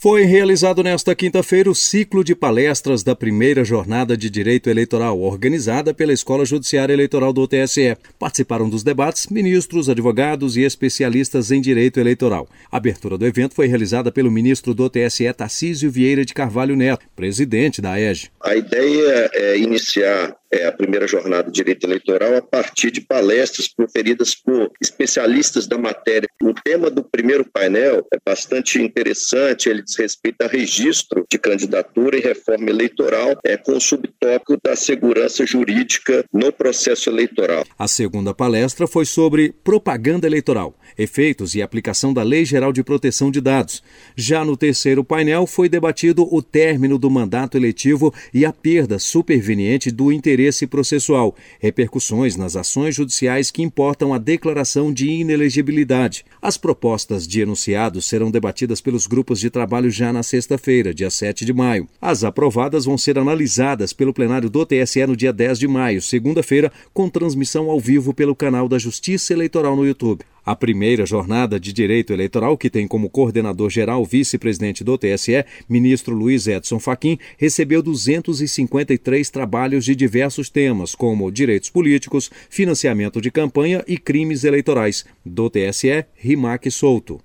Foi realizado nesta quinta-feira o ciclo de palestras da primeira jornada de direito eleitoral, organizada pela Escola Judiciária Eleitoral do TSE. Participaram dos debates ministros, advogados e especialistas em direito eleitoral. A abertura do evento foi realizada pelo ministro do TSE, Tarcísio Vieira de Carvalho Neto, presidente da EGE. A ideia é iniciar é, a primeira jornada de direito eleitoral a partir de palestras proferidas por especialistas da matéria. O tema do primeiro painel é bastante interessante, ele diz respeito a registro de candidatura e reforma eleitoral, é, com o subtópico da segurança jurídica no processo eleitoral. A segunda palestra foi sobre propaganda eleitoral, efeitos e aplicação da Lei Geral de Proteção de Dados. Já no terceiro painel foi debatido o término do mandato eletivo e a perda superveniente do interesse processual, repercussões nas ações judiciais que importam a declaração de inelegibilidade. As propostas de enunciados serão debatidas pelos grupos de trabalho já na sexta-feira, dia 7 de maio. As aprovadas vão ser analisadas pelo plenário do TSE no dia 10 de maio, segunda-feira, com transmissão ao vivo pelo canal da Justiça Eleitoral no YouTube. A primeira jornada de direito eleitoral, que tem como coordenador geral o vice-presidente do TSE, ministro Luiz Edson Fachin, recebeu 253 trabalhos de diversos temas, como direitos políticos, financiamento de campanha e crimes eleitorais. Do TSE, Rimac Souto.